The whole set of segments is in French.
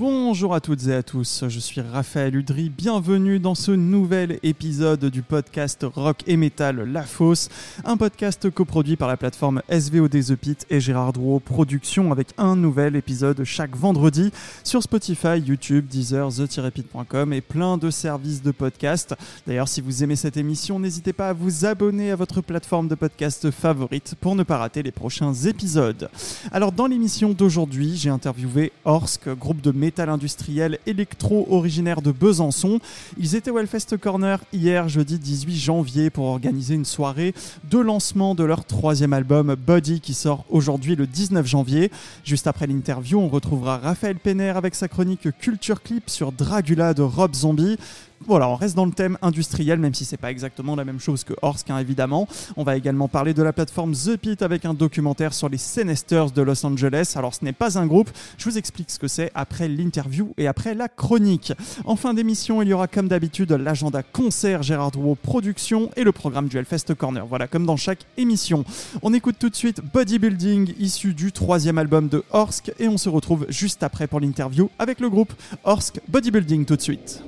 Bonjour à toutes et à tous, je suis Raphaël Udry, bienvenue dans ce nouvel épisode du podcast Rock et Metal La Fosse, un podcast coproduit par la plateforme SVOD The Pit et Gérard Drouot Productions avec un nouvel épisode chaque vendredi sur Spotify, YouTube, Deezer, the-pit.com et plein de services de podcast. D'ailleurs, si vous aimez cette émission, n'hésitez pas à vous abonner à votre plateforme de podcast favorite pour ne pas rater les prochains épisodes. Alors, dans l'émission d'aujourd'hui, j'ai interviewé Orsk, groupe de métal industriel électro originaire de Besançon. Ils étaient au Hellfest Corner hier, jeudi 18 janvier, pour organiser une soirée de lancement de leur troisième album Body qui sort aujourd'hui le 19 janvier. Juste après l'interview, on retrouvera Raphaël Penner avec sa chronique Culture Clip sur Dragula de Rob Zombie. Voilà, on reste dans le thème industriel, même si c'est pas exactement la même chose que Orsk, hein, évidemment. On va également parler de la plateforme The Pit avec un documentaire sur les Senesters de Los Angeles. Alors, ce n'est pas un groupe, je vous explique ce que c'est après l'interview et après la chronique. En fin d'émission, il y aura comme d'habitude l'agenda concert Gérard Drouot Production et le programme du Hellfest Corner. Voilà, comme dans chaque émission. On écoute tout de suite Bodybuilding, issu du troisième album de Orsk, et on se retrouve juste après pour l'interview avec le groupe Orsk Bodybuilding tout de suite.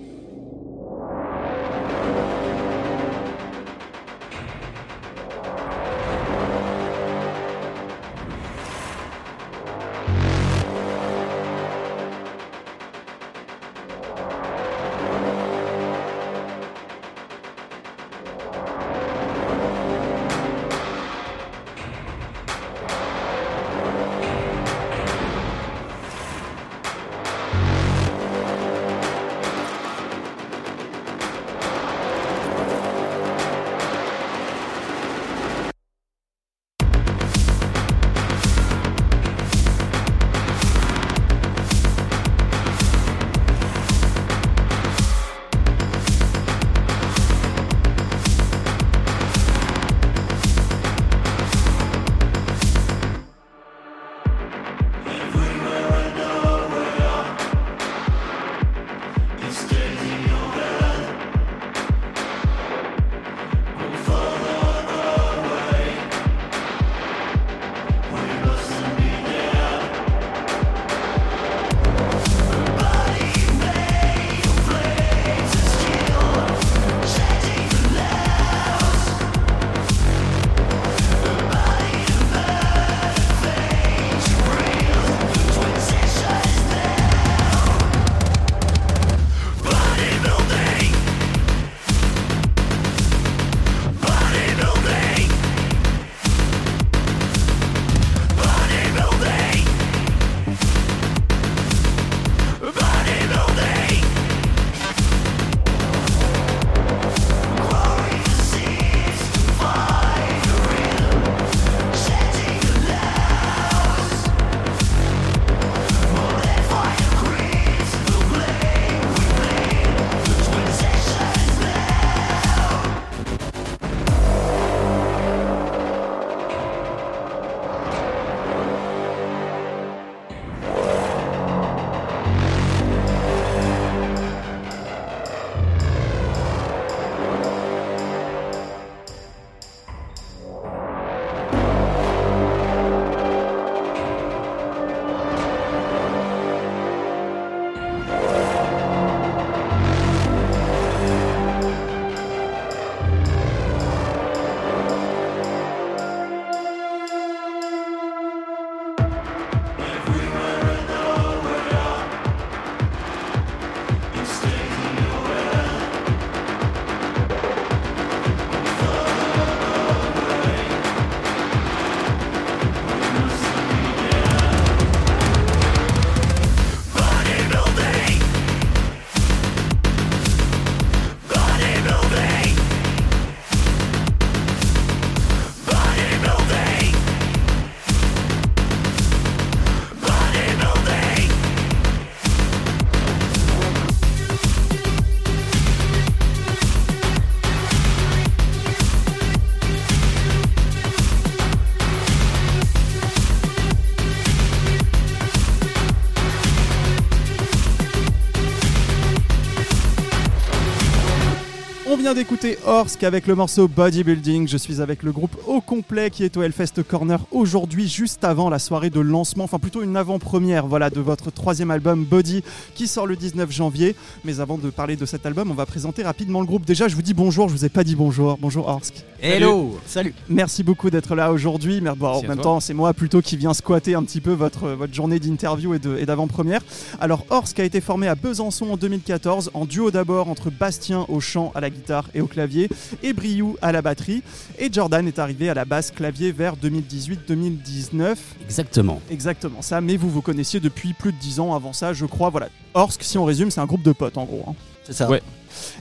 Vient d'écouter Orsk avec le morceau Bodybuilding. Je suis avec le groupe au complet qui est au Hellfest Corner aujourd'hui, juste avant la soirée de lancement, enfin plutôt une avant-première voilà, de votre troisième album Body qui sort le 19 janvier. Mais avant de parler de cet album, on va présenter rapidement le groupe. Déjà, je vous dis bonjour, je vous ai pas dit bonjour. Bonjour Orsk. Hello Salut Merci beaucoup d'être là aujourd'hui. Mais bon, en même temps, c'est moi plutôt qui viens squatter un petit peu votre, votre journée d'interview et d'avant-première. Alors, Orsk a été formé à Besançon en 2014, en duo d'abord entre Bastien au chant, à la guitare et au clavier, et Briou à la batterie. Et Jordan est arrivé à la basse clavier vers 2018-2019. Exactement. Exactement ça, mais vous vous connaissiez depuis plus de 10 ans avant ça, je crois. Voilà. Orsk, si on résume, c'est un groupe de potes en gros. Hein. C'est ça. Ouais.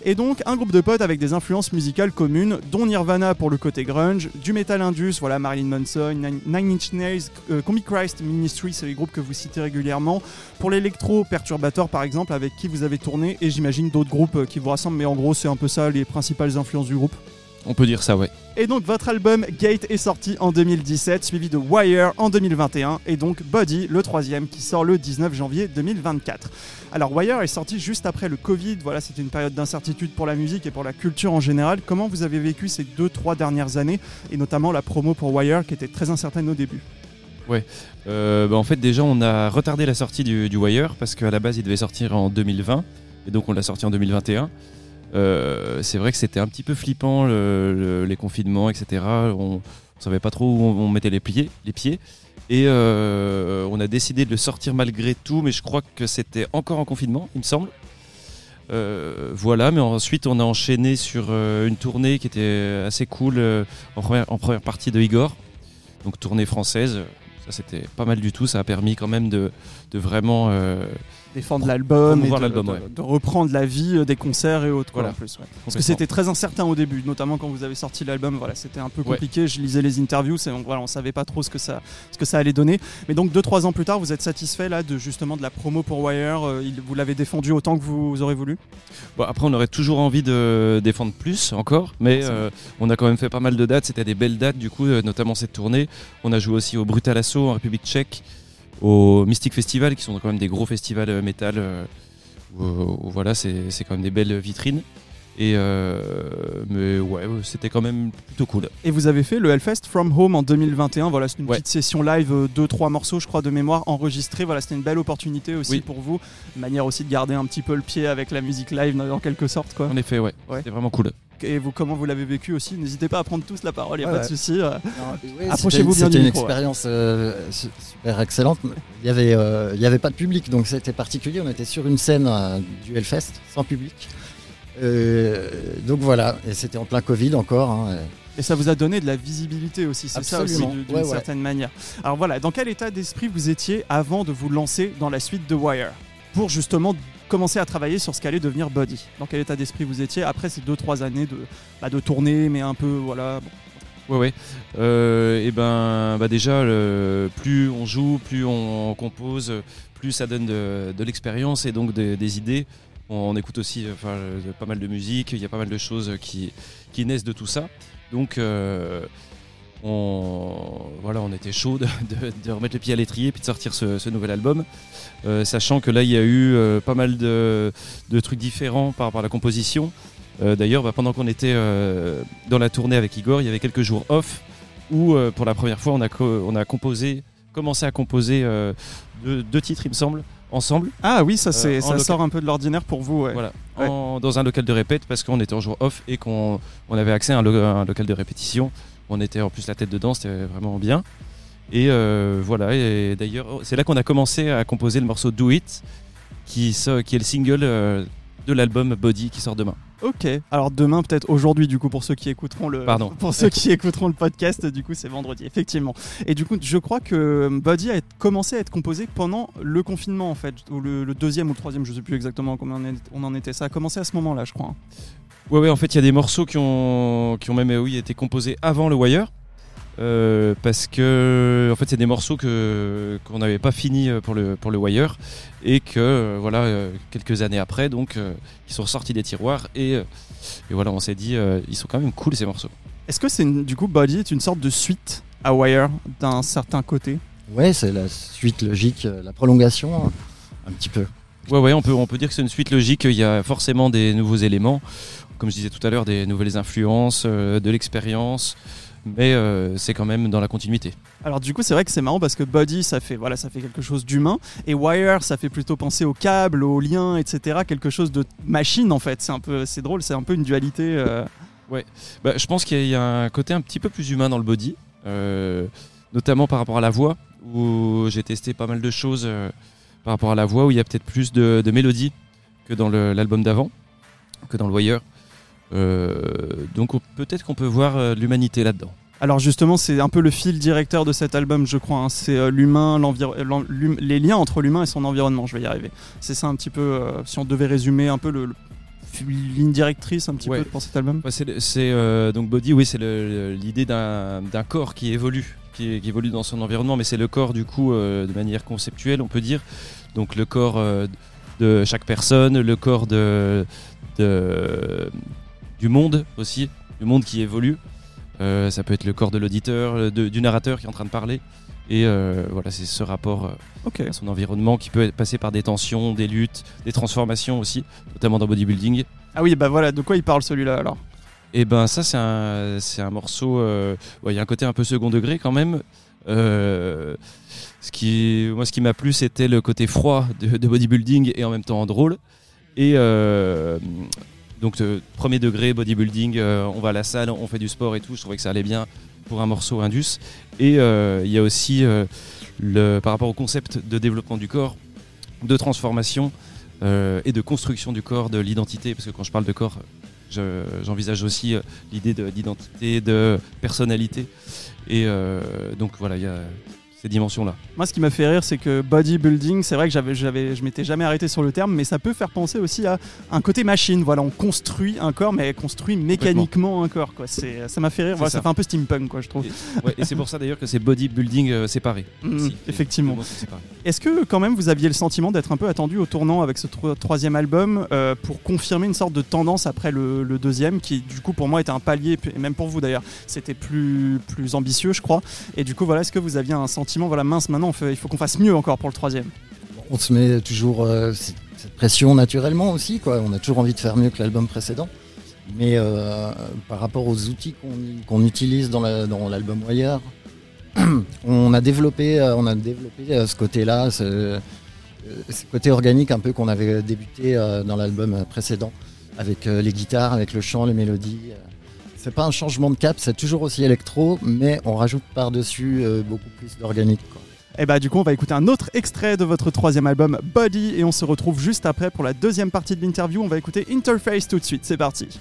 Et donc un groupe de potes avec des influences musicales communes, dont Nirvana pour le côté grunge, du metal indus, voilà Marilyn Manson, Nine, Inch Nails, euh, Comic Christ, Ministry, c'est les groupes que vous citez régulièrement. Pour l'électro, Perturbator par exemple, avec qui vous avez tourné, et j'imagine d'autres groupes euh, qui vous rassemblent, mais en gros c'est un peu ça les principales influences du groupe. On peut dire ça, ouais. Et donc votre album Gate est sorti en 2017, suivi de Wire en 2021, et donc Body, le troisième, qui sort le 19 janvier 2024. Alors Wire est sorti juste après le Covid, voilà, c'était une période d'incertitude pour la musique et pour la culture en général. Comment vous avez vécu ces deux, trois dernières années, et notamment la promo pour Wire qui était très incertaine au début? Ouais, euh, bah, en fait déjà on a retardé la sortie du, du Wire parce qu'à la base il devait sortir en 2020 et donc on l'a sorti en 2021. Euh, c'est vrai que c'était un petit peu flippant les confinements, etc. On, ne savait pas trop où on, mettait les pieds. Et euh, on a décidé de le sortir malgré tout, mais je crois que c'était encore en confinement, il me semble. Euh, voilà, mais ensuite on a enchaîné sur une tournée qui était assez cool en, première, partie de Igor, donc tournée française. Ça c'était pas mal du tout, ça a permis quand même de vraiment défendre l'album et de, reprendre la vie euh, des concerts et autres voilà. en plus, parce que c'était très incertain au début notamment quand vous avez sorti l'album voilà c'était un peu compliqué. Je lisais les interviews et donc voilà on savait pas trop ce que ça ce que ça allait donner. Mais donc deux trois ans plus tard vous êtes satisfait là de justement de la promo pour Wire euh, vous l'avez défendu autant que vous aurez voulu? Bon, après on aurait toujours envie de défendre plus encore mais euh, on a quand même fait pas mal de dates. C'était des belles dates du coup notamment cette tournée. On a joué aussi au Brutal Assault en République Tchèque au Mystic Festival, qui sont quand même des gros festivals euh, métal. Euh, où, voilà, c'est quand même des belles vitrines. Et euh, mais ouais, c'était quand même plutôt cool. Et vous avez fait le Hellfest From Home en 2021. Voilà, c'est une petite session live, deux trois morceaux, je crois, de mémoire enregistrés. Voilà, c'était une belle opportunité aussi pour vous, manière aussi de garder un petit peu le pied avec la musique live, en quelque sorte, quoi. En effet, ouais, ouais. c'était vraiment cool et vous, comment vous l'avez vécu aussi. N'hésitez pas à prendre tous la parole, il n'y a pas de souci. Euh. Approchez-vous bien C'était une expérience euh, super excellente. Il n'y avait, euh, avait pas de public, donc c'était particulier. On était sur une scène du Hellfest, sans public. donc voilà, et c'était en plein Covid encore. Hein, et ça vous a donné de la visibilité aussi, c'est ça aussi d'une certaine manière. Alors voilà, dans quel état d'esprit vous étiez avant de vous lancer dans la suite de Wire? Pour justement commencé à travailler sur ce qu'allait devenir Body Dans quel état d'esprit vous étiez après ces 2-3 années de, bah, de tournée, mais un peu, voilà. Ouais, ouais. Euh, et ben, bah déjà, plus on joue, plus on compose, plus ça donne de, l'expérience et donc des idées. On, écoute aussi pas mal de musique, il y a pas mal de choses qui, qui naissent de tout ça. Donc, euh, on, voilà, on était chaud de, remettre le pied à l'étrier et de sortir ce, nouvel album. Euh, sachant que là, il y a eu euh, pas mal de, trucs différents par rapport à la composition. Euh, d'ailleurs, bah, pendant qu'on était dans la tournée avec Igor, il y avait quelques jours off où, pour la première fois, on a, on a composé, commencé à composer deux, titres, il me semble, ensemble. Ah oui, ça, ça sort un peu de l'ordinaire pour vous. Voilà, dans un local de répète parce qu'on était en jour off et qu'on on avait accès à un local de répétition. On était en plus la tête dedans, c'était vraiment bien. Et euh, voilà, et d'ailleurs, oh, c'est là qu'on a commencé à composer le morceau Do It, qui, qui est le single euh, de l'album Body qui sort demain. Ok, alors demain peut-être aujourd'hui du coup pour ceux qui écouteront le Pardon. pour ceux qui écouteront le podcast du coup c'est vendredi effectivement. Et du coup je crois que Body a commencé à être composé pendant le confinement en fait ou le, deuxième ou le troisième je sais plus exactement comment on en était ça a commencé à ce moment-là je crois. Ouais ouais en fait il y a des morceaux qui ont qui ont même oui été composés avant le Wire. Euh, parce que en fait c'est des morceaux que qu'on n'avait pas fini euh, pour le pour le Wire et que euh, voilà quelques années après donc ils sont sortis des tiroirs et, et voilà on s'est dit ils sont quand même cool ces morceaux. Est-ce que c'est du coup Body est une sorte de suite à Wire d'un certain côté? Ouais c'est la suite logique la prolongation un petit peu. Ouais, ouais, on peut, on peut dire que c'est une suite logique. Il y a forcément des nouveaux éléments, comme je disais tout à l'heure, des nouvelles influences, euh, de l'expérience, mais euh, c'est quand même dans la continuité. Alors du coup, c'est vrai que c'est marrant parce que Body, ça fait voilà, ça fait quelque chose d'humain, et Wire, ça fait plutôt penser aux câbles, aux liens, etc. Quelque chose de machine en fait. C'est un peu, c'est drôle, c'est un peu une dualité. euh, Bah, je pense qu'il y a un côté un petit peu plus humain dans le body, euh, notamment par rapport à la voix, où j'ai testé pas mal de choses par rapport à la voix, où il y a peut-être plus de, de mélodie que dans l'album d'avant, que dans le Wire. Euh, donc on- peut-être qu'on peut voir euh, l'humanité là-dedans. Alors justement, c'est un peu le fil directeur de cet album, je crois. hein. C'est euh, l'humain, les liens entre l'humain et son environnement. Je vais y arriver. C'est ça un petit peu, euh, si on devait résumer un peu le, le- ligne directrice un petit Ouais. peu pour cet album. Ouais, c'est euh, donc body, oui, c'est l'idée d'un corps qui évolue, qui, qui évolue dans son environnement, mais c'est le corps du coup de manière conceptuelle, on peut dire. Donc le corps de chaque personne, le corps de, de- du monde aussi, du monde qui évolue. Euh, ça peut être le corps de l'auditeur, de- du narrateur qui est en train de parler. Et euh, voilà, c'est ce rapport euh, à son environnement qui peut passer par des tensions, des luttes, des transformations aussi, notamment dans bodybuilding. Ah oui, bah voilà, de quoi il parle celui-là alors? Et ben ça c'est un, c'est un morceau, ouais, il y a un côté un peu second degré quand même. Ce qui, moi ce qui m'a plu c'était le côté froid de, de bodybuilding et en même temps drôle. Et donc euh, premier degré bodybuilding, euh, on va à la salle, on fait du sport et tout, je trouvais que ça allait bien pour un morceau indus. Et euh, il y a aussi le, par rapport au concept de développement du corps, de transformation et de construction du corps, de l'identité, parce que quand je parle de corps, je- j'envisage aussi l'idée de- d'identité, de personnalité. Et donc voilà, il y a ces dimensions-là. Moi, ce qui m'a fait rire, c'est que bodybuilding, c'est vrai que j'avais, j'avais, je m'étais jamais arrêté sur le terme, mais ça peut faire penser aussi à un côté machine. Voilà, on construit un corps, mais construit mécaniquement un corps. Quoi. C'est, ça m'a fait rire. Voilà, ça. ça. fait un peu steampunk, quoi, je trouve. Et, ouais, et c'est pour ça d'ailleurs que c'est bodybuilding euh, séparé. Aussi. effectivement. Est-ce que quand même vous aviez le sentiment d'être un peu attendu au tournant avec ce tro- troisième album euh, pour confirmer une sorte de tendance après le, le deuxième, qui du coup pour moi était un palier, et même pour vous d'ailleurs, c'était plus, plus ambitieux, je crois. Et du coup, voilà, est-ce que vous aviez un sentiment, voilà, mince, maintenant il faut qu'on fasse mieux encore pour le troisième On se met toujours euh, cette pression naturellement aussi, quoi. On a toujours envie de faire mieux que l'album précédent. Mais euh, par rapport aux outils qu'on utilise dans la- l'album Wire, on a développé, euh, on a développé ce côté-là, ce, côté organique un peu qu'on avait débuté dans l'album précédent, avec les guitares, avec le chant, les mélodies. C'est pas un changement de cap, c'est toujours aussi électro, mais on rajoute par-dessus euh, beaucoup plus d'organique. Et bah du coup on va écouter un autre extrait de votre troisième album Body et on se retrouve juste après pour la deuxième partie de l'interview. On va écouter Interface tout de suite, c'est parti.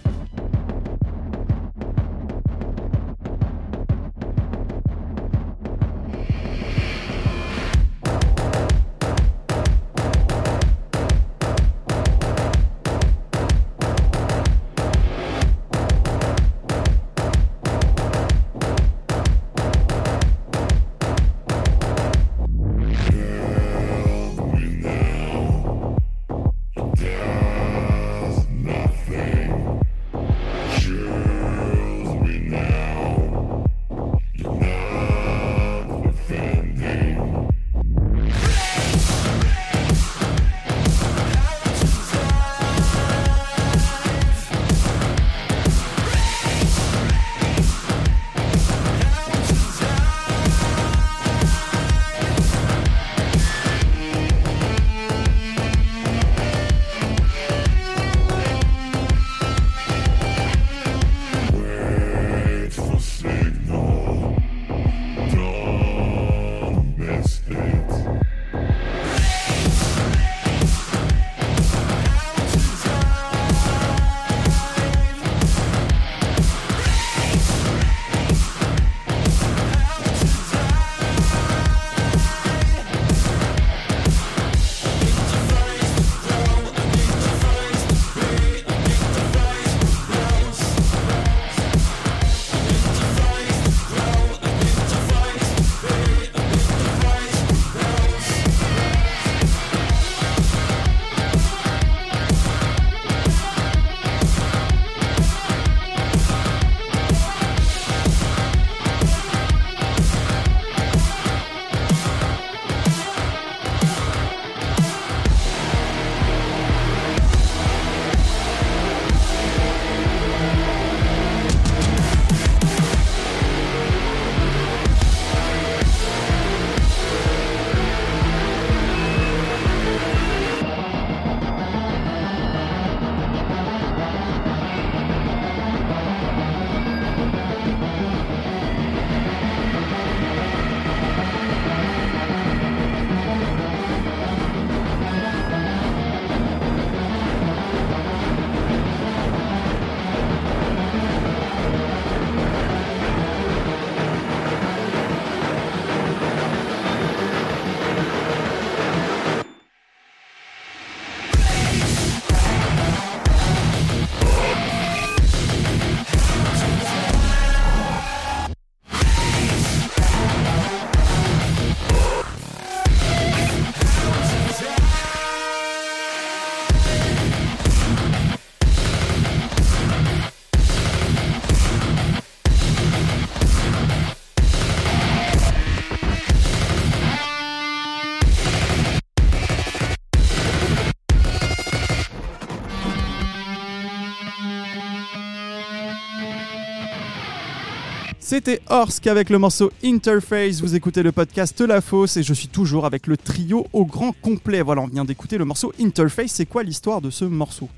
C'était Orsk avec le morceau Interface. Vous écoutez le podcast La Fosse et je suis toujours avec le trio au grand complet. Voilà, on vient d'écouter le morceau Interface. C'est quoi l'histoire de ce morceau?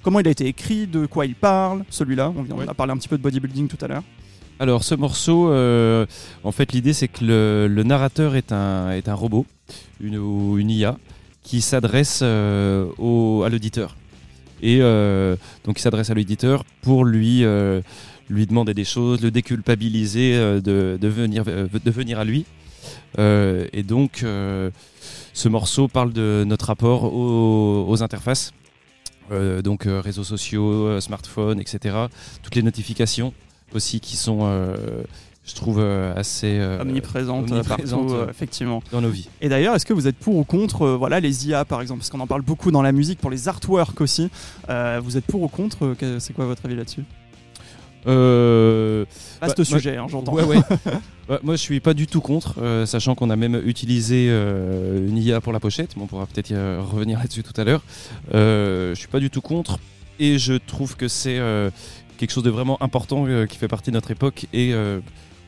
Comment il a été écrit? De quoi il parle? Celui-là, on, vient, on Ouais. a parlé un petit peu de bodybuilding tout à l'heure. Alors ce morceau, euh, en fait l'idée c'est que le, le narrateur est un, est un robot, une, ou une IA, qui s'adresse euh, à l'auditeur. Et euh, donc il s'adresse à l'auditeur pour lui, lui demander des choses, le déculpabiliser euh, de, de, venir, euh, de venir à lui. Euh, et donc euh, ce morceau parle de notre rapport aux, aux interfaces. Euh, donc réseaux sociaux, smartphones, etc. Toutes les notifications aussi qui sont, je trouve, assez euh, Omniprésente, omniprésente, partout, effectivement. dans nos vies. Et d'ailleurs, est-ce que vous êtes pour ou contre voilà, les IA par exemple? Parce qu'on en parle beaucoup dans la musique, pour les artworks aussi. Vous êtes pour ou contre? C'est quoi votre avis là-dessus? Euh, Vaste Bah, sujet, hein, j'entends. Ouais, ouais. Ouais, moi, je suis pas du tout contre, euh, sachant qu'on a même utilisé euh, une IA pour la pochette. mais on pourra peut-être y euh, revenir là-dessus tout à l'heure. Je suis pas du tout contre, et je trouve que c'est quelque chose de vraiment important qui fait partie de notre époque. Et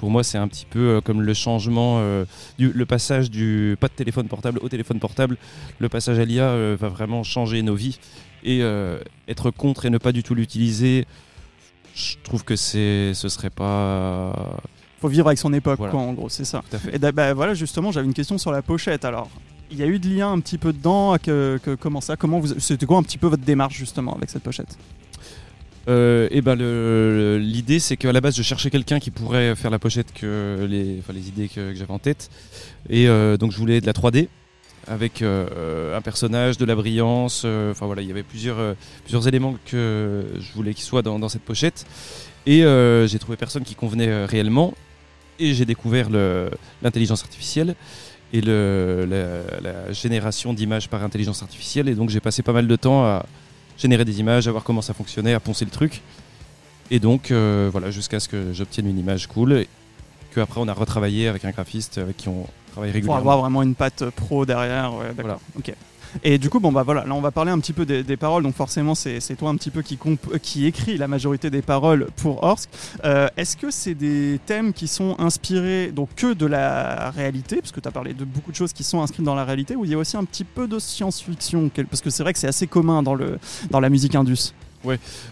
pour moi, c'est un petit peu comme le changement, euh, du, le passage du pas de téléphone portable au téléphone portable. Le passage à l'IA euh, va vraiment changer nos vies. Et euh, être contre et ne pas du tout l'utiliser, je trouve que c'est, ce serait pas Faut vivre avec son époque, Voilà. quoi, en gros, c'est ça. tout à fait. Et bah, voilà, justement, j'avais une question sur la pochette. Alors, il y a eu de lien un petit peu dedans. Que, que- comment ça Comment vous C'était quoi un petit peu votre démarche justement avec cette pochette? Euh, et ben le- l'idée c'est qu'à la base je cherchais quelqu'un qui pourrait faire la pochette que les, enfin, les idées que, que j'avais en tête et euh, donc je voulais de la 3D avec euh, un personnage, de la brillance, euh, enfin voilà il y avait plusieurs, euh, plusieurs éléments que je voulais qu'ils soient dans, cette pochette. Et euh, j'ai trouvé personne qui convenait euh, réellement. Et j'ai découvert l'intelligence artificielle et la, génération d'images par intelligence artificielle. Et donc j'ai passé pas mal de temps à générer des images, à voir comment ça fonctionnait, à poncer le truc. Et donc, euh, voilà, jusqu'à ce que j'obtienne une image cool, que après on a retravaillé avec un graphiste avec qui on travaille Pour avoir vraiment une patte pro derrière. Ouais. Ok. Et du coup, bon bah voilà, là on va parler un petit peu des, des paroles. Donc forcément, c'est toi un petit peu qui, euh, qui écrit la majorité des paroles pour Orsk. Euh, Est-ce que c'est des thèmes qui sont inspirés donc que de la réalité, parce que tu as parlé de beaucoup de choses qui sont inscrites dans la réalité, ou il y a aussi un petit peu de science-fiction, parce que c'est vrai que c'est assez commun dans le dans la musique indus.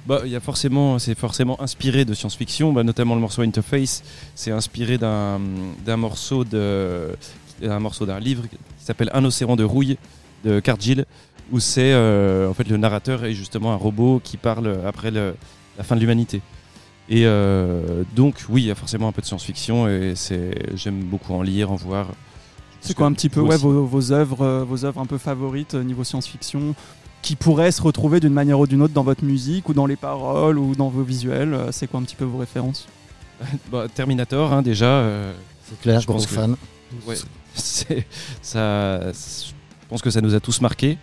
Bah, il y a forcément, c'est forcément inspiré de science-fiction, bah, notamment le morceau Interface. C'est inspiré d'un d'un morceau de, un morceau d'un livre qui s'appelle Un océan de rouille de Cargill, où c'est euh, en fait le narrateur est justement un robot qui parle après le- la fin de l'humanité. Et euh, donc oui, il y a forcément un peu de science-fiction et c'est, j'aime beaucoup en lire, en voir. C'est quoi un petit peu ouais, vos, vos œuvres, euh, vos œuvres un peu favorites niveau science-fiction? Qui pourraient se retrouver d'une manière ou d'une autre dans votre musique ou dans les paroles ou dans vos visuels euh, C'est quoi un petit peu vos références Bah, Terminator, hein, déjà. euh, C'est clair, Je gros pense que- fan. Ouais, c'est ça. Je pense que ça nous a tous marqué.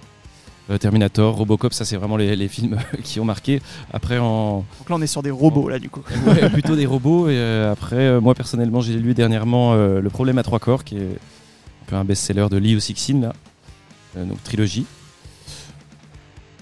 Euh, Terminator, Robocop, ça c'est vraiment les, les films qui ont marqué. Après, en Donc là on est sur des robots là du coup. ouais, plutôt des robots. Et euh, après, moi personnellement, j'ai lu dernièrement euh, Le problème à trois corps, qui est un peu un best-seller de Lee Sixteen là, Euh, donc trilogie.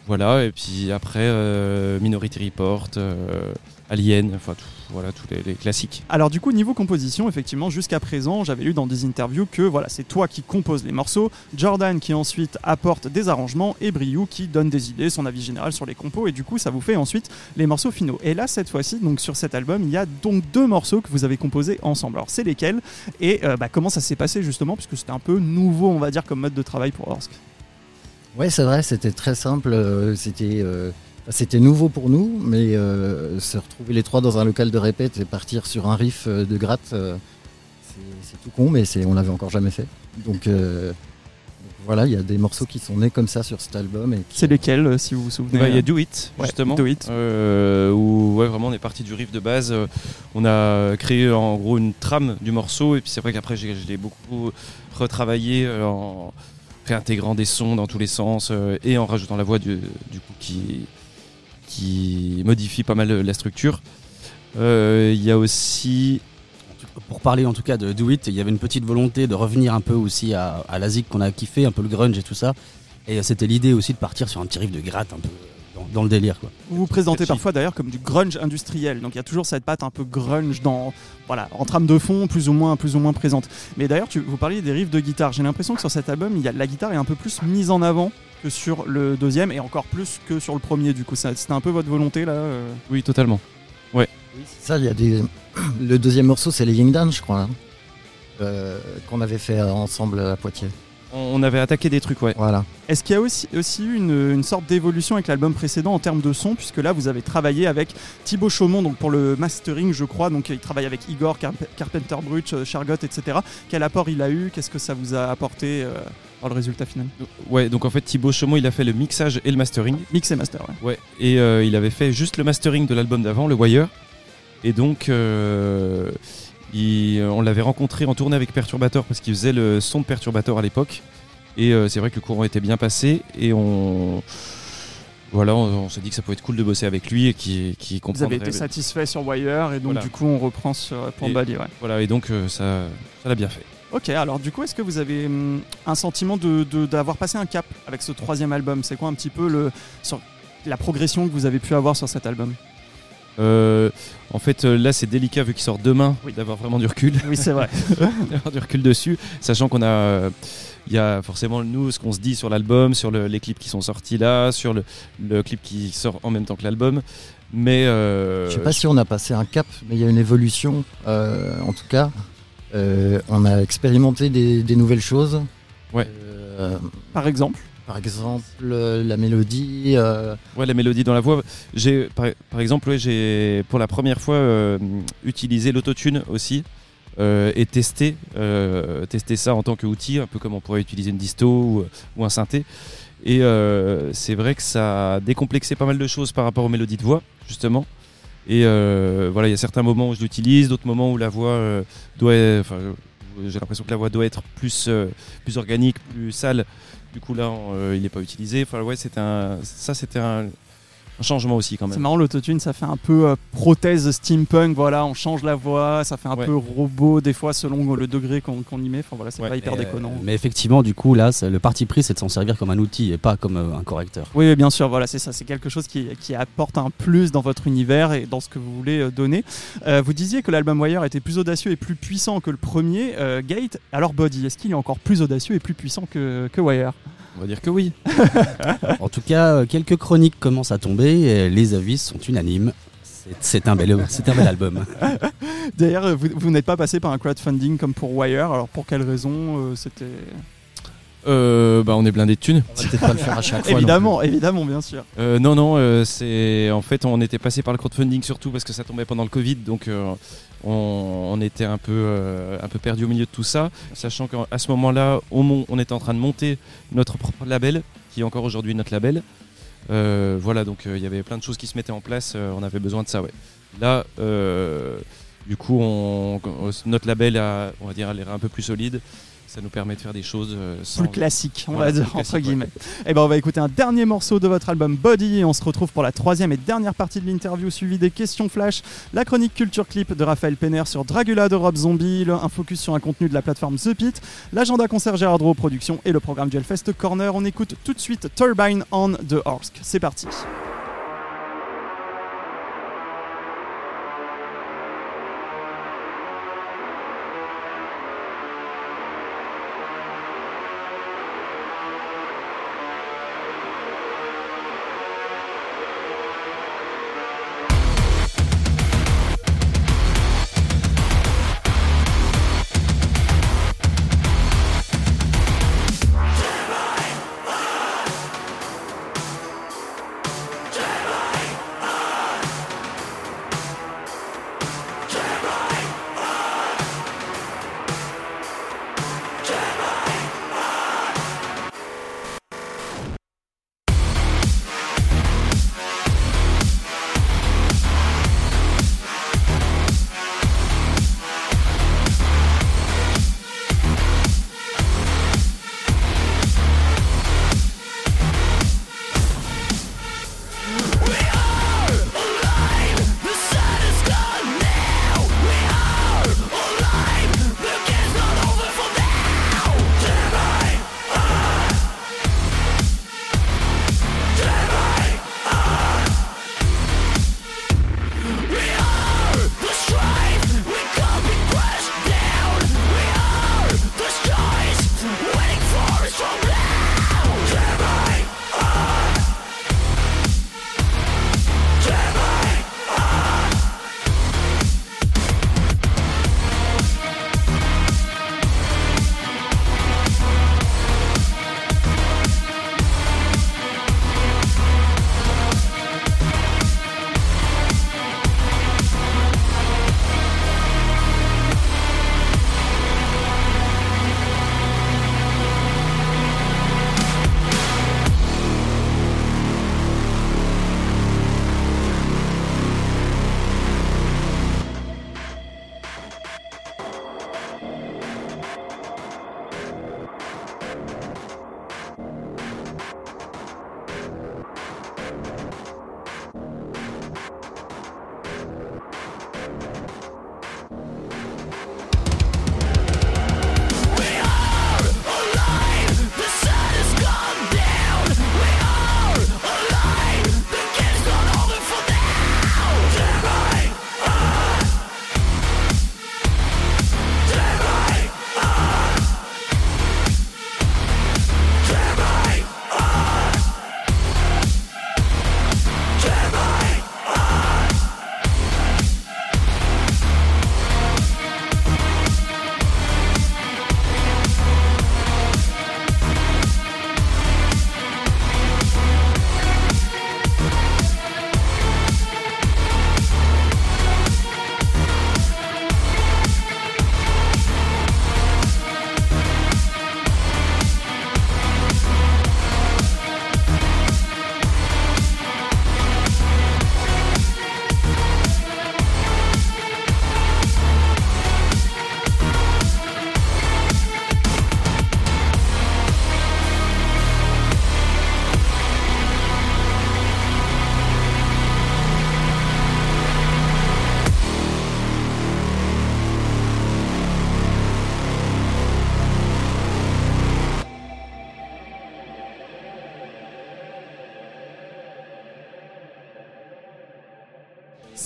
Voilà. Et puis après, euh, Minority Report, euh, Alien, enfin tout- voilà tous les, classiques. Alors du coup niveau composition effectivement jusqu'à présent j'avais lu dans des interviews que voilà c'est toi qui composes les morceaux, Jordan qui ensuite apporte des arrangements et Briou qui donne des idées, son avis général sur les compos et du coup ça vous fait ensuite les morceaux finaux. Et là cette fois-ci donc sur cet album il y a donc deux morceaux que vous avez composés ensemble. Alors c'est lesquels? Et euh, bah, comment ça s'est passé justement puisque c'était un peu nouveau on va dire comme mode de travail pour Orsk? Ouais, c'est vrai, c'était très simple. euh, C'était euh, c'était nouveau pour nous, mais euh, se retrouver les trois dans un local de répète et partir sur un riff de gratte, euh, c'est- tout con, mais c'est- on l'avait encore jamais fait. Donc, euh, donc voilà, il y a des morceaux qui sont nés comme ça sur cet album. C'est lesquels si vous vous souvenez Bah, Il y a Do It, Ouais, justement. Do It. euh, où ouais, vraiment on est parti du riff de base. on a créé en gros une trame du morceau. Et puis c'est vrai qu'après, j'ai- je l'ai beaucoup retravaillé euh, en réintégrant des sons dans tous les sens euh, et en rajoutant la voix du, du coup qui, qui modifie pas mal la structure. Euh, Il y a aussi. Pour parler en tout cas de Do It, il y avait une petite volonté de revenir un peu aussi à, à la zik qu'on a kiffé, un peu le grunge et tout ça. Et c'était l'idée aussi de partir sur un petit riff de gratte un peu dans dans le délire. Quoi. Vous vous présentez parfois d'ailleurs comme du grunge industriel, donc il y a toujours cette patte un peu grunge dans, voilà, en trame de fond, plus ou moins, plus ou moins présente. Mais d'ailleurs, tu- vous parliez des riffs de guitare. J'ai l'impression que sur cet album, il y a, la guitare est un peu plus mise en avant que sur le deuxième et encore plus que sur le premier. Du coup, c'était un peu votre volonté là. euh Oui, totalement. Oui, c'est ça, il y a des. Le deuxième morceau, c'est les Ying Dan, je crois, hein, euh, qu'on avait fait ensemble à Poitiers. On avait attaqué des trucs, ouais. Voilà. Est-ce qu'il y a aussi, aussi eu une, une sorte d'évolution avec l'album précédent en termes de son, puisque là vous avez travaillé avec Thibaut Chaumont donc pour le mastering, je crois. Donc il travaille avec Igor, Carp- Carpenter Brutch, euh, Chargot, etc. Quel apport il a eu? Qu'est-ce que ça vous a apporté euh, dans le résultat final? Ouais, donc en fait Thibaut Chaumont, il a fait le mixage et le mastering. Mix et master. ouais. Ouais, et euh, il avait fait juste le mastering de l'album d'avant, le Wire. Et donc, euh, il- on l'avait rencontré en tournée avec Perturbator parce qu'il faisait le son de Perturbator à l'époque. Et euh, c'est vrai que le courant était bien passé. Et on. Voilà, on, on s'est dit que ça pouvait être cool de bosser avec lui et qui, qui Vous avez été satisfait sur Wire et donc Voilà. du coup on reprend sur Body. Ouais. Voilà, et donc euh, ça ça l'a bien fait. Ok, alors du coup, est-ce que vous avez hum, un sentiment de- de- d'avoir passé un cap avec ce troisième album? C'est quoi un petit peu le, sur la progression que vous avez pu avoir sur cet album? Euh, en fait, euh, là, c'est délicat vu qu'il sort demain Oui. d'avoir vraiment du recul. Oui, c'est vrai. d'avoir du recul dessus, sachant qu'on a, euh, il y a forcément nous ce qu'on se dit sur l'album, sur le- les clips qui sont sortis là, sur le, le clip qui sort en même temps que l'album, mais euh, Je sais pas si on a passé un cap, mais il y a une évolution, euh, en tout cas. Euh, on a expérimenté des, des nouvelles choses. Ouais. Euh, Par exemple. Par exemple, euh, la mélodie. euh, ouais, la mélodie dans la voix. J'ai, par, exemple, ouais, j'ai pour la première fois euh, utilisé l'autotune aussi. et testé, testé ça en tant qu'outil, un peu comme on pourrait utiliser une disto ou, un synthé. Et c'est vrai que ça a décomplexé pas mal de choses par rapport aux mélodies de voix, justement. Et voilà, il y a certains moments où je l'utilise, d'autres moments où la voix doit, j'ai l'impression que la voix doit être plus, plus organique, plus sale. Du coup là, euh, il n'est pas utilisé. Enfin ouais, c'était un, ça c'était un, un changement aussi quand C'est même. marrant, l'autotune, ça fait un peu euh, prothèse steampunk, voilà, on change la voix, ça fait un Ouais. peu robot des fois selon le degré qu'on y met, enfin voilà, c'est Ouais. pas hyper Mais, euh, déconnant. mais effectivement, du coup, là, c'est- le parti pris, c'est de s'en servir comme un outil et pas comme euh, un correcteur. Oui, bien sûr, voilà, c'est ça, c'est quelque chose qui, qui apporte un plus dans votre univers et dans ce que vous voulez euh, donner. Vous disiez que l'album Wire était plus audacieux et plus puissant que le premier, Gate, alors Body, est-ce qu'il est encore plus audacieux et plus puissant que, que Wire? On va dire que oui. En tout cas, euh, quelques chroniques commencent à tomber et les avis sont unanimes. C'est- un, bel- c'est un bel album. D'ailleurs, vous, vous n'êtes pas passé par un crowdfunding comme pour Wire, alors pour quelle raison euh, c'était... Euh, bah on est blindé de thunes. on va peut-être pas le faire à chaque fois. Évidemment, évidemment, bien sûr. Euh, non, non, euh, c'est en fait on était passé par le crowdfunding surtout parce que ça tombait pendant le Covid, donc euh, on, était un peu euh, un peu perdu au milieu de tout ça, sachant qu'à ce moment-là, on, était en train de monter notre propre label, qui est encore aujourd'hui notre label. Euh, voilà, donc euh, il y avait plein de choses qui se mettaient en place, on avait besoin de ça. Là, du coup, notre label a, on dire, un peu plus solide. Ça nous permet de faire des choses euh, sans Plus classique, on Voilà, va dire, entre guillemets. Et ben on va écouter un dernier morceau de votre album Body et on se retrouve pour la troisième et dernière partie de l'interview suivie des questions flash, la chronique culture clip de Raphaël Penner sur Dragula de Rob Zombie, le- un focus sur un contenu de la plateforme The Pit, l'agenda concert Gérard Drault Productions et le programme du Hellfest Corner. On écoute tout de suite Turbine on de Orsk. C'est parti.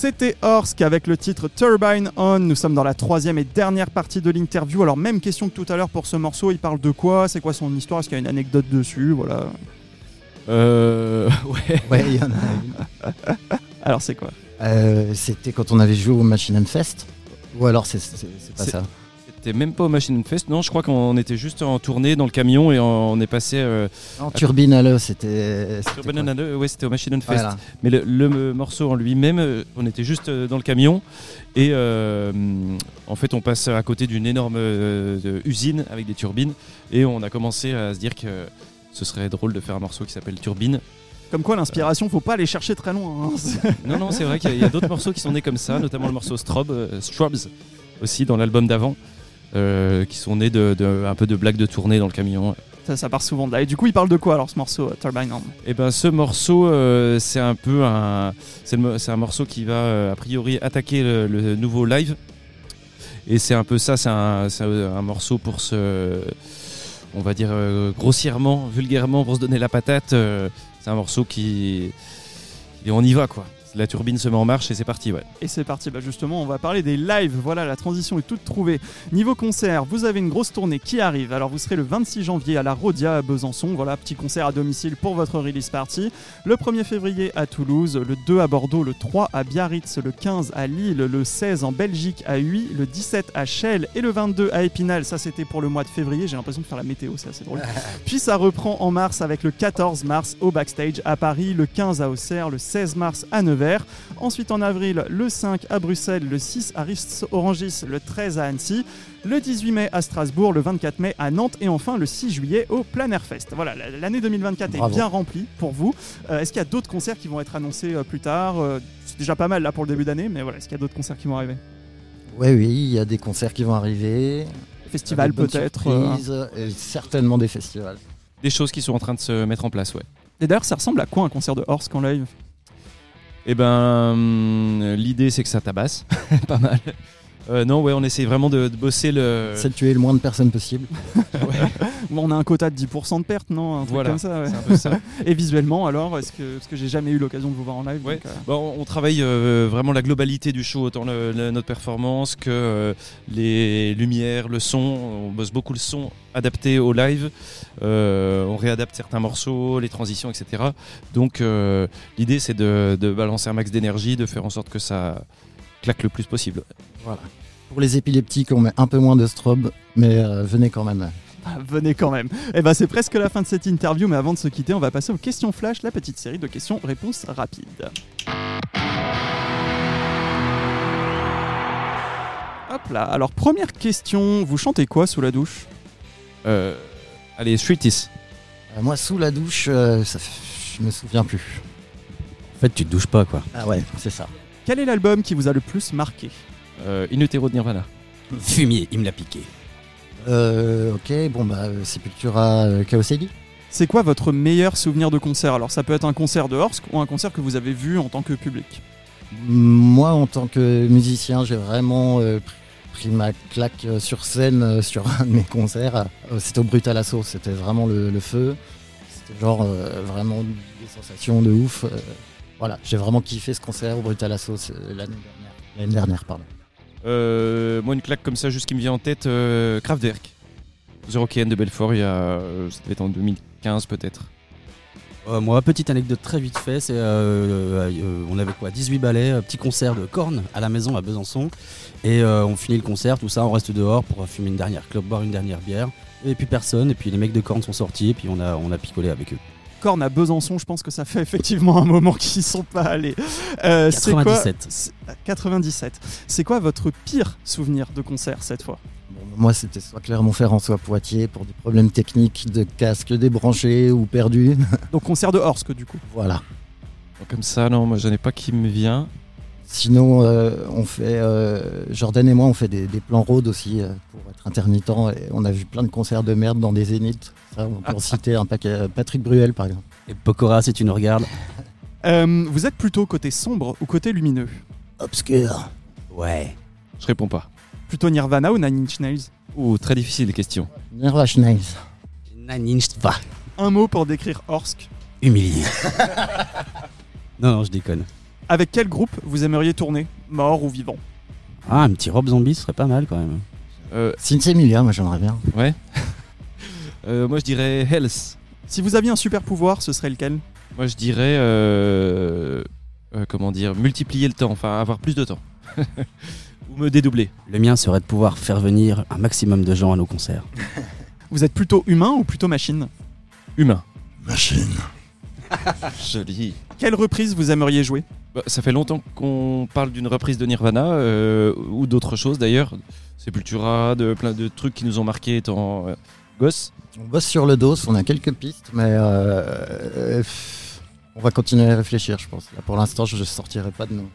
C'était Orsk avec le titre Turbine On. Nous sommes dans la troisième et dernière partie de l'interview. Alors même question que tout à l'heure pour ce morceau. Il parle de quoi? C'est quoi son histoire? Est-ce qu'il y a une anecdote dessus? Voilà. Euh, ouais. Ouais, il y en a une. Alors c'est quoi? Euh, C'était quand on avait joué au Machine and Fest Ou alors c'est pas ça Même pas au Machine Fest. Non, je crois qu'on était juste en tournée dans le camion et on est passé. Euh, Non, Turbine à l'eau, c'était. Banana 2, ouais, c'était au Machine Fest. Voilà. Mais le, le morceau en lui-même, euh, on était juste euh, dans le camion et euh, en fait on passe à côté d'une énorme euh, usine avec des turbines et on a commencé à se dire que ce serait drôle de faire un morceau qui s'appelle Turbine. Comme quoi l'inspiration, faut pas aller chercher très loin. hein. Non, non, c'est vrai qu'il y a- d'autres morceaux qui sont nés comme ça, notamment le morceau Strobe, euh, Strobes aussi dans l'album d'avant. Euh, qui sont nés de, de- un peu de blagues de tournée dans le camion. ça, ça part souvent de là. Et du coup, il parle de quoi alors ce morceau euh, Turbine On Et ben ce morceau, euh, c'est un peu un, c'est un morceau qui va euh, a priori attaquer le, le nouveau live. Et c'est un peu ça, c'est un, c'est un morceau pour se, on va dire euh, grossièrement, vulgairement, pour se donner la patate. c'est un morceau qui, et on y va quoi. La turbine se met en marche et c'est parti, ouais. Et c'est parti, bah justement, on va parler des lives. Voilà, la transition est toute trouvée. Niveau concert, vous avez une grosse tournée qui arrive. Alors, vous serez le 26 janvier à la Rodia à Besançon. Voilà, petit concert à domicile pour votre release party. Le 1er février à Toulouse, le 2 à Bordeaux, le 3 à Biarritz, le 15 à Lille, le 16 en Belgique à Huy, le 17 à Chelles et le 22 à Épinal. Ça, c'était pour le mois de février. J'ai l'impression de faire la météo, c'est assez drôle. Puis ça reprend en mars avec le 14 mars au backstage à Paris, le 15 à Auxerre, le 16 mars à Nevers. Ensuite en avril, le 5 à Bruxelles, le 6 à Ris-Orangis, le 13 à Annecy, le 18 mai à Strasbourg, le 24 mai à Nantes et enfin le 6 juillet au Plein Air Fest. Voilà, l'année 2024 est bien remplie pour vous. Euh, est-ce qu'il y a d'autres concerts qui vont être annoncés euh, plus tard Euh, C'est déjà pas mal là pour le début d'année, mais voilà, est-ce qu'il y a d'autres concerts qui vont arriver? Ouais, oui, il y a des concerts qui vont arriver. Festival Des bonnes peut-être euh. certainement des festivals. Des choses qui sont en train de se mettre en place, ouais. Et d'ailleurs, ça ressemble à quoi un concert de Horsk en live? Eh ben, hum, l'idée c'est que ça tabasse, pas mal. Euh, non, ouais, on essaie vraiment de, de bosser le. C'est de tuer le moins de personnes possible. on a un quota de 10% de pertes, non Un truc Voilà. comme ça. ouais. C'est un peu ça. Et visuellement, alors, est-ce que parce que j'ai jamais eu l'occasion de vous voir en live Ouais. donc, euh, Bon, on travaille euh, vraiment la globalité du show, autant le- le- notre performance que euh, les lumières, le son. On bosse beaucoup le son adapté au live. Euh, on réadapte certains morceaux, les transitions, etc. Donc euh, l'idée c'est de, de balancer un max d'énergie, de faire en sorte que ça claque le plus possible. Voilà. Pour les épileptiques, on met un peu moins de strobe, mais euh, venez quand même. Ah, Venez quand même. Et ben c'est presque la fin de cette interview, mais avant de se quitter, on va passer aux questions flash, la petite série de questions-réponses rapides. Hop là. Alors première question, vous chantez quoi sous la douche? Euh, allez, Streetis. Euh, moi, sous la douche, euh, ça je me souviens plus. En fait, tu te douches pas, quoi. Ah ouais, c'est ça. Quel est l'album qui vous a le plus marqué? Euh, In Utero de Nirvana. Fumier, il me l'a piqué. Euh, ok, bon bah, euh, Sepultura, euh, Chaosedi. C'est quoi votre meilleur souvenir de concert? Alors ça peut être un concert de Horsk ou un concert que vous avez vu en tant que public. Moi, en tant que musicien, j'ai vraiment euh, pr- pris ma claque sur scène sur un de mes concerts. C'était au Brutal Assaut, c'était vraiment le, le feu. C'était genre vraiment des sensations de ouf. voilà, j'ai vraiment kiffé ce concert au Brutal Assaut c'est l'année dernière. L'année dernière, pardon. Euh, moi, une claque comme ça, juste qui me vient en tête, euh, Kraftwerk. The Rock'n de Belfort, il y a, euh, ça devait être en 2015 peut-être. Euh, moi, petite anecdote très vite fait, c'est euh, on avait quoi 18 ballets, petit concert de cornes à la maison à Besançon. Et on finit le concert, tout ça, on reste dehors pour fumer une dernière clope, boire une dernière bière. Et puis personne, et puis les mecs de cornes sont sortis, et puis on a picolé avec eux. Corne à Besançon, je pense que ça fait effectivement un moment qu'ils sont pas allés. Euh, c'est quoi- 97. c'est- 97. C'est quoi votre pire souvenir de concert cette fois? Bon, moi, c'était soit Clermont-Ferrand, soit Poitiers pour des problèmes techniques de casque débranché ou perdu. Donc concert de Horsk du coup. voilà. Comme ça, non, moi j'en ai pas qui me vient. Sinon, euh, on fait, euh, Jordan et moi, on fait des, des plans road aussi euh, pour être intermittent. Et on a vu plein de concerts de merde dans des zéniths. Ça, on peut en citer un paquet. Patrick Bruel, par exemple. Et Pokora, si tu nous regardes. Euh, vous êtes plutôt côté sombre ou côté lumineux? Obscur. Ouais. Je réponds pas. Plutôt Nirvana ou Nine Inch Nails? Ouh, très difficile les questions. Nirvana. Nine inch va. Un mot pour décrire Horsk. Humilié. non, non, je déconne. Avec quel groupe vous aimeriez tourner Mort ou vivant? Ah, un petit Rob Zombie ce serait pas mal quand même. Euh, Cynthia Emilia, moi j'aimerais bien. ouais. Euh, moi je dirais Health. Si vous aviez un super pouvoir, ce serait lequel? Moi je dirais euh, euh, comment dire multiplier le temps, enfin avoir plus de temps. Ou me dédoubler. Le mien serait de pouvoir faire venir un maximum de gens à nos concerts. Vous êtes plutôt humain ou plutôt machine? Humain. Machine. Joli. Quelle reprise vous aimeriez jouer? Ça fait longtemps qu'on parle d'une reprise de Nirvana euh, ou d'autres choses d'ailleurs. Sepultura, de plein de trucs qui nous ont marqué étant euh, gosses. On bosse sur le dos, on a quelques pistes, mais euh, on va continuer à réfléchir, je pense. Là, pour l'instant, je ne sortirai pas de nom.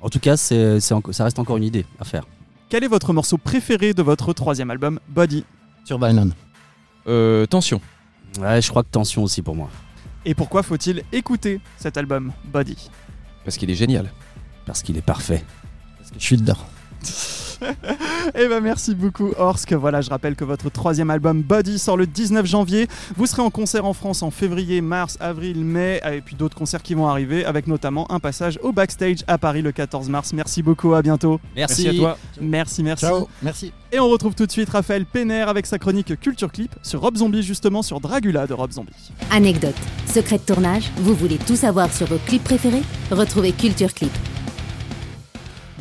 En tout cas, c'est, c'est enco- ça reste encore une idée à faire. Quel est votre morceau préféré de votre troisième album, Body? Turbinon. Euh, tension. Ouais, je crois que tension aussi pour moi. Et pourquoi faut-il écouter cet album, Body? Parce qu'il est génial. Parce qu'il est parfait. Parce que je suis dedans. Eh ben merci beaucoup Orsk. Voilà, je rappelle que votre troisième album Body sort le 19 janvier. Vous serez en concert en France en février, mars, avril, mai, et puis d'autres concerts qui vont arriver, avec notamment un passage au backstage à Paris le 14 mars. Merci beaucoup, à bientôt. Merci à toi. Merci, merci. Ciao, merci. Et on retrouve tout de suite Raphaël Penner avec sa chronique Culture Clip sur Rob Zombie, justement sur Dragula de Rob Zombie. Anecdote, secret de tournage, vous voulez tout savoir sur vos clips préférés? Retrouvez Culture Clip.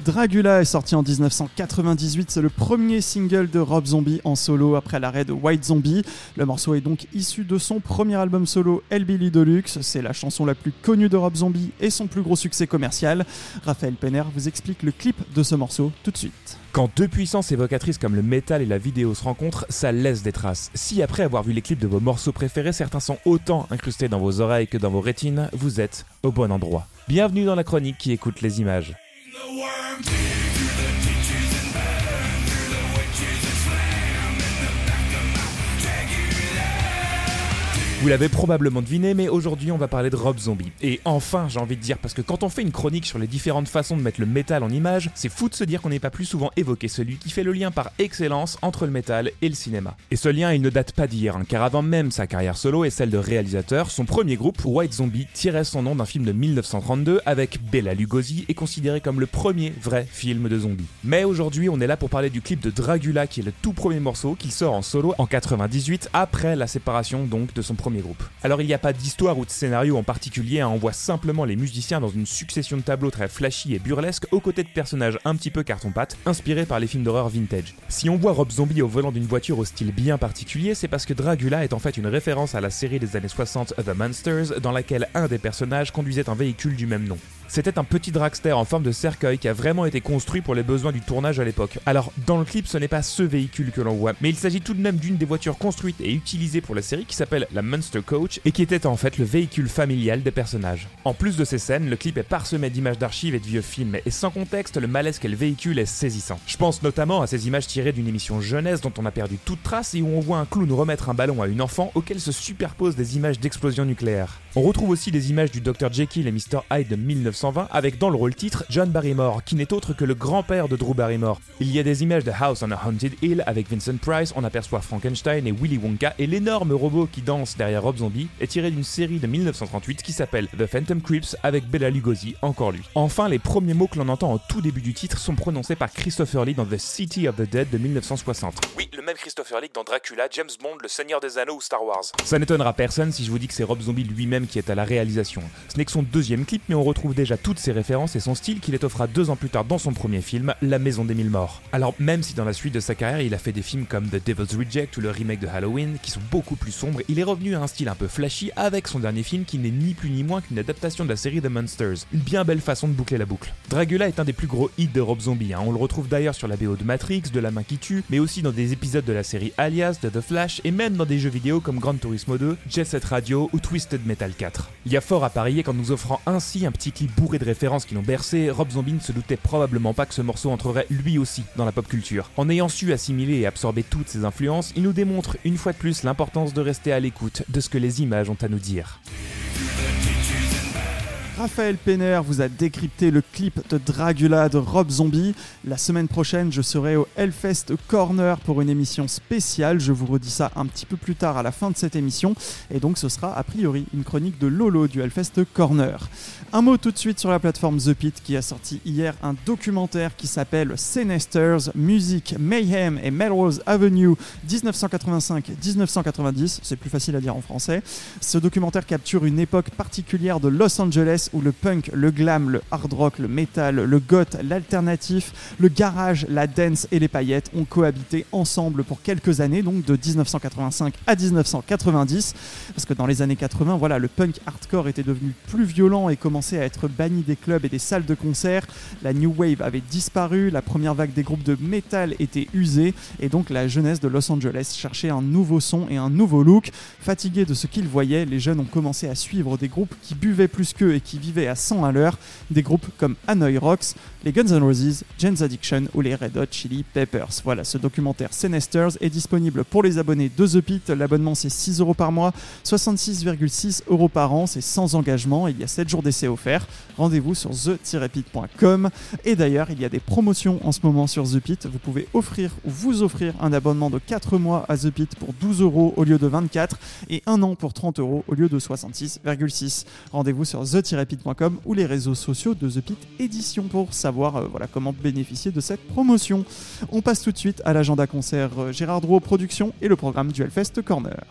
Dragula est sorti en 1998, c'est le premier single de Rob Zombie en solo après l'arrêt de White Zombie. Le morceau est donc issu de son premier album solo Hellbilly Deluxe, c'est la chanson la plus connue de Rob Zombie et son plus gros succès commercial. Raphaël Penner vous explique le clip de ce morceau tout de suite. Quand deux puissances évocatrices comme le métal et la vidéo se rencontrent, ça laisse des traces. Si après avoir vu les clips de vos morceaux préférés, certains sont autant incrustés dans vos oreilles que dans vos rétines, vous êtes au bon endroit. Bienvenue dans la chronique qui écoute les images. The worm. Vous l'avez probablement deviné, mais aujourd'hui on va parler de Rob Zombie. Et enfin, j'ai envie de dire, parce que quand on fait une chronique sur les différentes façons de mettre le métal en image, c'est fou de se dire qu'on n'ait pas plus souvent évoqué celui qui fait le lien par excellence entre le métal et le cinéma. Et ce lien, il ne date pas d'hier, hein, car avant même sa carrière solo et celle de réalisateur, son premier groupe, White Zombie, tirait son nom d'un film de 1932 avec Bela Lugosi et considéré comme le premier vrai film de zombie. Mais aujourd'hui, on est là pour parler du clip de Dragula, qui est le tout premier morceau qu'il sort en solo en 98, après la séparation donc de son premier Alors il n'y a pas d'histoire ou de scénario en particulier, hein, on voit simplement les musiciens dans une succession de tableaux très flashy et burlesques aux côtés de personnages un petit peu carton-pâte, inspirés par les films d'horreur vintage. Si on voit Rob Zombie au volant d'une voiture au style bien particulier, c'est parce que Dragula est en fait une référence à la série des années 60 The Monsters, dans laquelle un des personnages conduisait un véhicule du même nom. C'était un petit dragster en forme de cercueil qui a vraiment été construit pour les besoins du tournage à l'époque. Alors, dans le clip, ce n'est pas ce véhicule que l'on voit, mais il s'agit tout de même d'une des voitures construites et utilisées pour la série qui s'appelle la Monster Coach et qui était en fait le véhicule familial des personnages. En plus de ces scènes, le clip est parsemé d'images d'archives et de vieux films, et sans contexte, le malaise qu'est le véhicule est saisissant. Je pense notamment à ces images tirées d'une émission jeunesse dont on a perdu toute trace et où on voit un clown remettre un ballon à une enfant auquel se superposent des images d'explosion nucléaire. On retrouve aussi des images du Dr Jekyll et Mr Hyde de 1920 avec dans le rôle titre John Barrymore, qui n'est autre que le grand-père de Drew Barrymore. Il y a des images de House on a Haunted Hill avec Vincent Price, on aperçoit Frankenstein et Willy Wonka, et l'énorme robot qui danse derrière Rob Zombie est tiré d'une série de 1938 qui s'appelle The Phantom Creeps avec Bela Lugosi, encore lui. Enfin, les premiers mots que l'on entend au tout début du titre sont prononcés par Christopher Lee dans The City of the Dead de 1960. Oui, le même Christopher Lee que dans Dracula, James Bond, Le Seigneur des Anneaux ou Star Wars. Ça n'étonnera personne si je vous dis que c'est Rob Zombie lui-même qui est à la réalisation. Ce n'est que son deuxième clip, mais on retrouve déjà toutes ses références et son style qu'il étoffera deux ans plus tard dans son premier film, La Maison des Mille Morts. Alors même si dans la suite de sa carrière il a fait des films comme The Devil's Reject ou le remake de Halloween, qui sont beaucoup plus sombres, il est revenu à un style un peu flashy avec son dernier film qui n'est ni plus ni moins qu'une adaptation de la série The Monsters. Une bien belle façon de boucler la boucle. Dragula est un des plus gros hits de Rob Zombie, hein. on le retrouve d'ailleurs sur la BO de Matrix, de La Main qui tue, mais aussi dans des épisodes de la série Alias, de The Flash et même dans des jeux vidéo comme Gran Turismo 2, Jet Set Radio ou Twisted Metal 4. Il y a fort à parier qu'en nous offrant ainsi un petit clip bourré de références qui l'ont bercé, Rob Zombie ne se doutait probablement pas que ce morceau entrerait lui aussi dans la pop culture. En ayant su assimiler et absorber toutes ces influences, il nous démontre une fois de plus l'importance de rester à l'écoute de ce que les images ont à nous dire. Raphaël Penner vous a décrypté le clip de Dragula de Rob Zombie. La semaine prochaine, je serai au Hellfest Corner pour une émission spéciale. Je vous redis ça un petit peu plus tard à la fin de cette émission. Et donc, ce sera a priori une chronique de Lolo du Hellfest Corner. Un mot tout de suite sur la plateforme The Pit qui a sorti hier un documentaire qui s'appelle Sinesters, Music, Mayhem et Melrose Avenue 1985-1990. C'est plus facile à dire en français. Ce documentaire capture une époque particulière de Los Angeles où le punk, le glam, le hard rock, le metal, le goth, l'alternatif, le garage, la dance et les paillettes ont cohabité ensemble pour quelques années, donc de 1985 à 1990. Parce que dans les années 80, voilà, le punk hardcore était devenu plus violent et commençait à être banni des clubs et des salles de concert. La New Wave avait disparu, la première vague des groupes de metal était usée, et donc la jeunesse de Los Angeles cherchait un nouveau son et un nouveau look. Fatigués de ce qu'ils voyaient, les jeunes ont commencé à suivre des groupes qui buvaient plus qu'eux et qui vivaient à 100 à l'heure, des groupes comme Hanoi Rocks, les Guns N' Roses, Jane's Addiction ou les Red Hot Chili Peppers. Voilà, ce documentaire Sinesters est disponible pour les abonnés de The Pit. L'abonnement c'est 6 euros par mois, 66,6 euros par an, c'est sans engagement. Il y a 7 jours d'essai offerts. Rendez-vous sur the-pit.com. Et d'ailleurs, il y a des promotions en ce moment sur The Pit. Vous pouvez offrir ou vous offrir un abonnement de 4 mois à The Pit pour 12 euros au lieu de 24 et un an pour 30 euros au lieu de 66,6. Rendez-vous sur the-pit.com ou les réseaux sociaux de The Pit Édition pour savoir euh, voilà, comment bénéficier de cette promotion. On passe tout de suite à l'agenda concert euh, Gérard Drouot Productions et le programme du Hellfest Corner.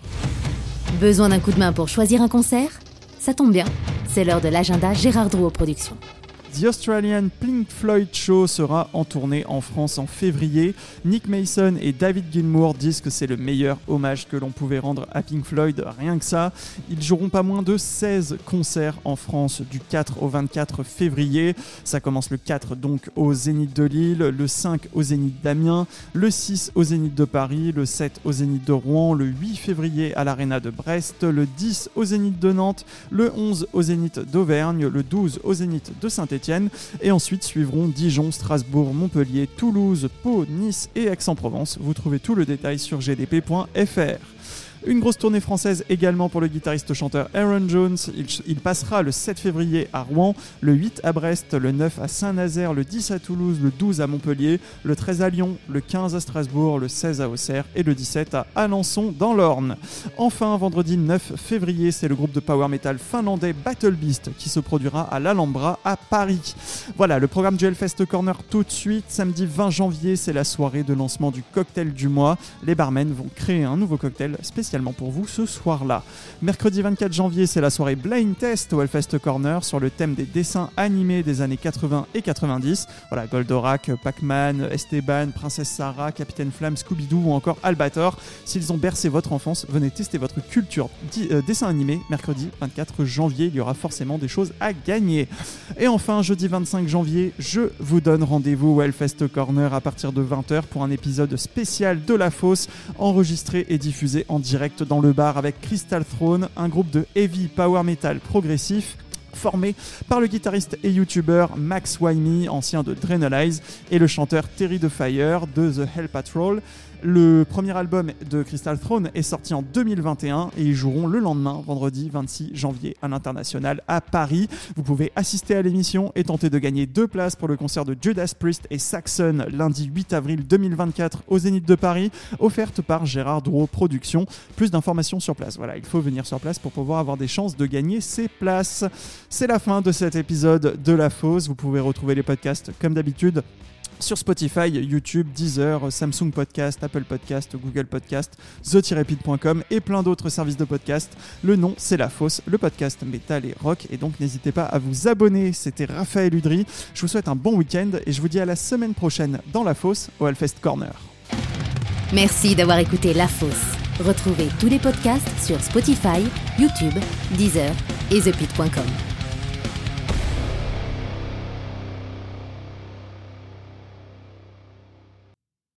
Besoin d'un coup de main pour choisir un concert? Ça tombe bien, c'est l'heure de l'agenda Gérard Drouot Productions. The Australian Pink Floyd Show sera en tournée en France en février. Nick Mason et David Gilmour disent que c'est le meilleur hommage que l'on pouvait rendre à Pink Floyd, rien que ça. Ils joueront pas moins de 16 concerts en France du 4 au 24 février. Ça commence le 4 donc au Zénith de Lille, le 5 au Zénith d'Amiens, le 6 au Zénith de Paris, le 7 au Zénith de Rouen, le 8 février à l'Arena de Brest, le 10 au Zénith de Nantes, le 11 au Zénith d'Auvergne, le 12 au Zénith de Saint-Étienne et ensuite suivront Dijon, Strasbourg, Montpellier, Toulouse, Pau, Nice et Aix-en-Provence. Vous trouvez tout le détail sur gdp.fr. Une grosse tournée française également pour le guitariste-chanteur Aaron Jones. Il, passera le 7 février à Rouen, le 8 à Brest, le 9 à Saint-Nazaire, le 10 à Toulouse, le 12 à Montpellier, le 13 à Lyon, le 15 à Strasbourg, le 16 à Auxerre et le 17 à Alençon dans l'Orne. Enfin, vendredi 9 février, c'est le groupe de power metal finlandais Battle Beast qui se produira à l'Alhambra à Paris. Voilà, le programme du Hellfest Corner tout de suite. Samedi 20 janvier, c'est la soirée de lancement du cocktail du mois. Les barmen vont créer un nouveau cocktail spécial pour vous ce soir-là. Mercredi 24 janvier, c'est la soirée Blind Test au Hellfest Corner sur le thème des dessins animés des années 80 et 90. Voilà, Goldorak, Pac-Man, Esteban, Princesse Sarah, Capitaine Flamme, Scooby-Doo ou encore Albator. S'ils ont bercé votre enfance, venez tester votre culture euh, dessin animé. Mercredi 24 janvier, il y aura forcément des choses à gagner. Et enfin, jeudi 25 janvier, je vous donne rendez-vous au Hellfest Corner à partir de 20h pour un épisode spécial de La Fosse, enregistré et diffusé en direct dans le bar avec Crystal Throne, un groupe de heavy power metal progressif formé par le guitariste et youtubeur Max Wymie, ancien de Drainalize, et le chanteur Terry the Fire de The Hell Patrol. Le premier album de Crystal Throne est sorti en 2021 et ils joueront le lendemain, vendredi 26 janvier, à l'international à Paris. Vous pouvez assister à l'émission et tenter de gagner deux places pour le concert de Judas Priest et Saxon lundi 8 avril 2024 au Zénith de Paris, offerte par Gérard Drouot Productions. Plus d'informations sur place. Voilà, il faut venir sur place pour pouvoir avoir des chances de gagner ces places. C'est la fin de cet épisode de La Fosse. Vous pouvez retrouver les podcasts comme d'habitude sur Spotify, YouTube, Deezer, Samsung Podcast, Apple Podcast, Google Podcast, the-pit.com et plein d'autres services de podcast. Le nom, c'est La Fosse, le podcast métal et rock. Et donc, n'hésitez pas à vous abonner. C'était Raphaël Udry. Je vous souhaite un bon week-end et je vous dis à la semaine prochaine dans La Fosse au Hellfest Corner. Merci d'avoir écouté La Fosse. Retrouvez tous les podcasts sur Spotify, YouTube, Deezer et thepit.com.